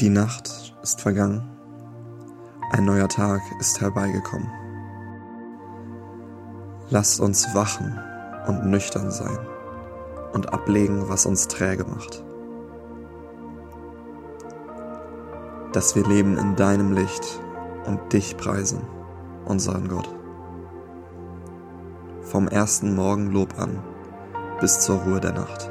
Die Nacht ist vergangen, ein neuer Tag ist herbeigekommen. Lasst uns wachen und nüchtern sein und ablegen, was uns träge macht. Dass wir leben in deinem Licht und dich preisen, unseren Gott. Vom ersten Morgenlob an bis zur Ruhe der Nacht.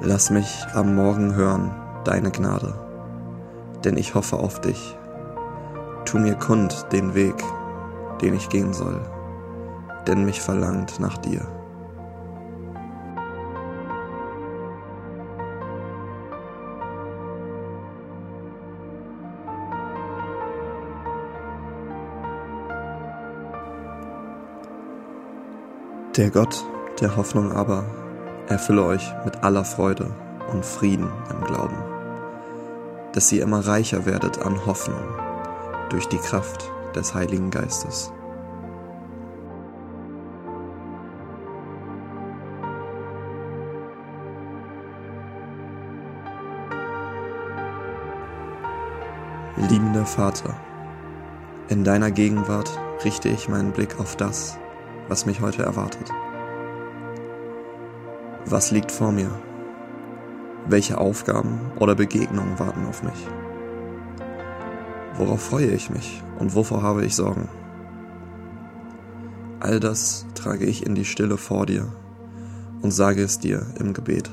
Lass mich am Morgen hören deine Gnade, denn ich hoffe auf dich. Tu mir kund den Weg, den ich gehen soll, denn mich verlangt nach dir. Der Gott der Hoffnung aber erfülle euch mit aller Freude und Frieden im Glauben, dass ihr immer reicher werdet an Hoffnung durch die Kraft des Heiligen Geistes. Liebender Vater, in deiner Gegenwart richte ich meinen Blick auf das, was mich heute erwartet. Was liegt vor mir? Welche Aufgaben oder Begegnungen warten auf mich? Worauf freue ich mich und wovor habe ich Sorgen? All das trage ich in die Stille vor dir und sage es dir im Gebet.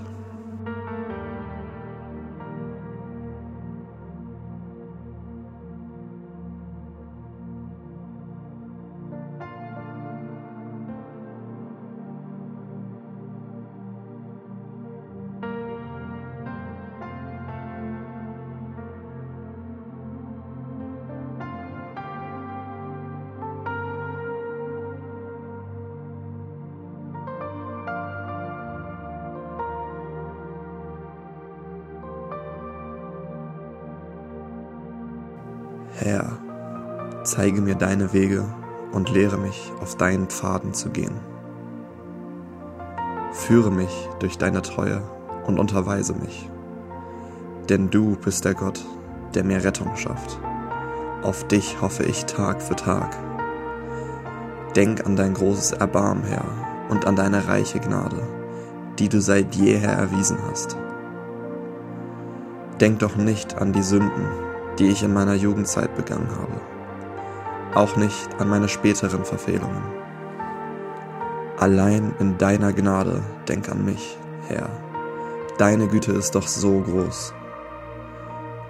Herr, zeige mir deine Wege und lehre mich, auf deinen Pfaden zu gehen. Führe mich durch deine Treue und unterweise mich, denn du bist der Gott, der mir Rettung schafft. Auf dich hoffe ich Tag für Tag. Denk an dein großes Erbarmen, Herr, und an deine reiche Gnade, die du seit jeher erwiesen hast. Denk doch nicht an die Sünden, die ich in meiner Jugendzeit begangen habe. Auch nicht an meine späteren Verfehlungen. Allein in deiner Gnade denk an mich, Herr. Deine Güte ist doch so groß.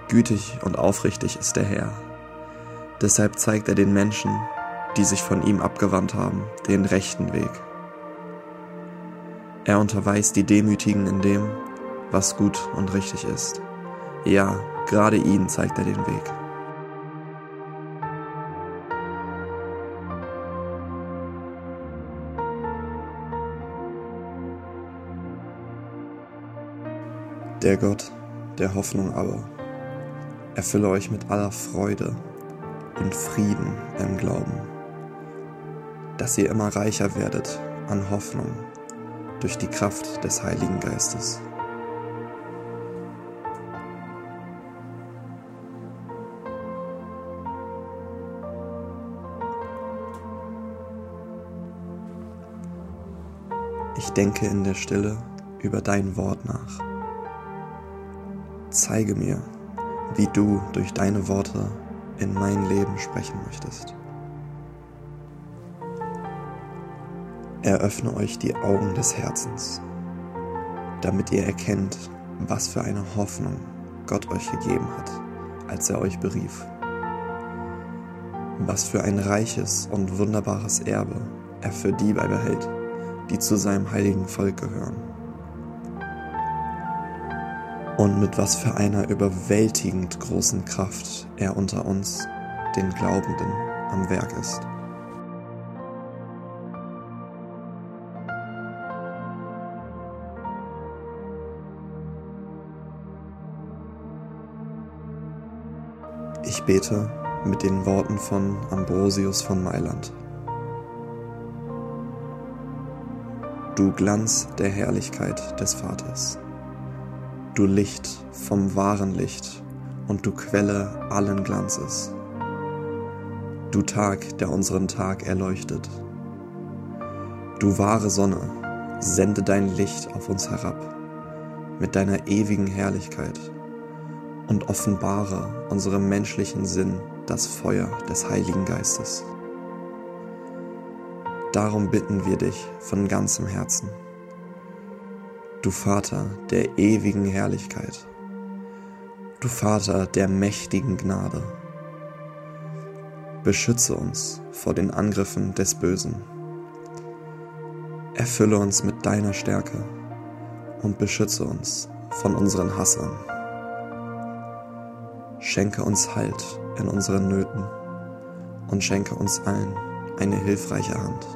Gütig und aufrichtig ist der Herr. Deshalb zeigt er den Menschen, die sich von ihm abgewandt haben, den rechten Weg. Er unterweist die Demütigen in dem, was gut und richtig ist. Ja, gerade ihnen zeigt er den Weg. Der Gott der Hoffnung aber erfülle euch mit aller Freude und Frieden im Glauben, dass ihr immer reicher werdet an Hoffnung durch die Kraft des Heiligen Geistes. Ich denke in der Stille über dein Wort nach. Zeige mir, wie du durch deine Worte in mein Leben sprechen möchtest. Eröffne euch die Augen des Herzens, damit ihr erkennt, was für eine Hoffnung Gott euch gegeben hat, als er euch berief. Was für ein reiches und wunderbares Erbe er für die beibehält, die zu seinem heiligen Volk gehören. Und mit was für einer überwältigend großen Kraft er unter uns, den Glaubenden, am Werk ist. Ich bete mit den Worten von Ambrosius von Mailand. Du Glanz der Herrlichkeit des Vaters, du Licht vom wahren Licht und du Quelle allen Glanzes, du Tag, der unseren Tag erleuchtet, du wahre Sonne, sende dein Licht auf uns herab mit deiner ewigen Herrlichkeit und offenbare unserem menschlichen Sinn das Feuer des Heiligen Geistes. Darum bitten wir dich von ganzem Herzen. Du Vater der ewigen Herrlichkeit, du Vater der mächtigen Gnade, beschütze uns vor den Angriffen des Bösen. Erfülle uns mit deiner Stärke und beschütze uns von unseren Hassern. Schenke uns Halt in unseren Nöten und schenke uns allen eine hilfreiche Hand.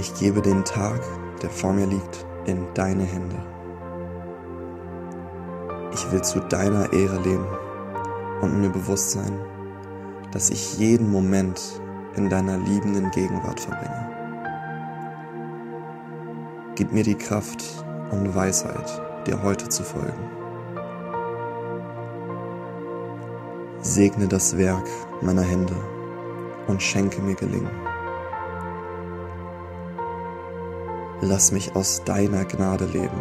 ich gebe den Tag, der vor mir liegt, in deine Hände. Ich will zu deiner Ehre leben und mir bewusst sein, dass ich jeden Moment in deiner liebenden Gegenwart verbringe. Gib mir die Kraft und Weisheit, dir heute zu folgen. Segne das Werk meiner Hände und schenke mir Gelingen. Lass mich aus deiner Gnade leben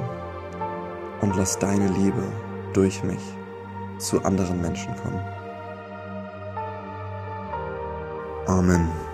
und lass deine Liebe durch mich zu anderen Menschen kommen. Amen.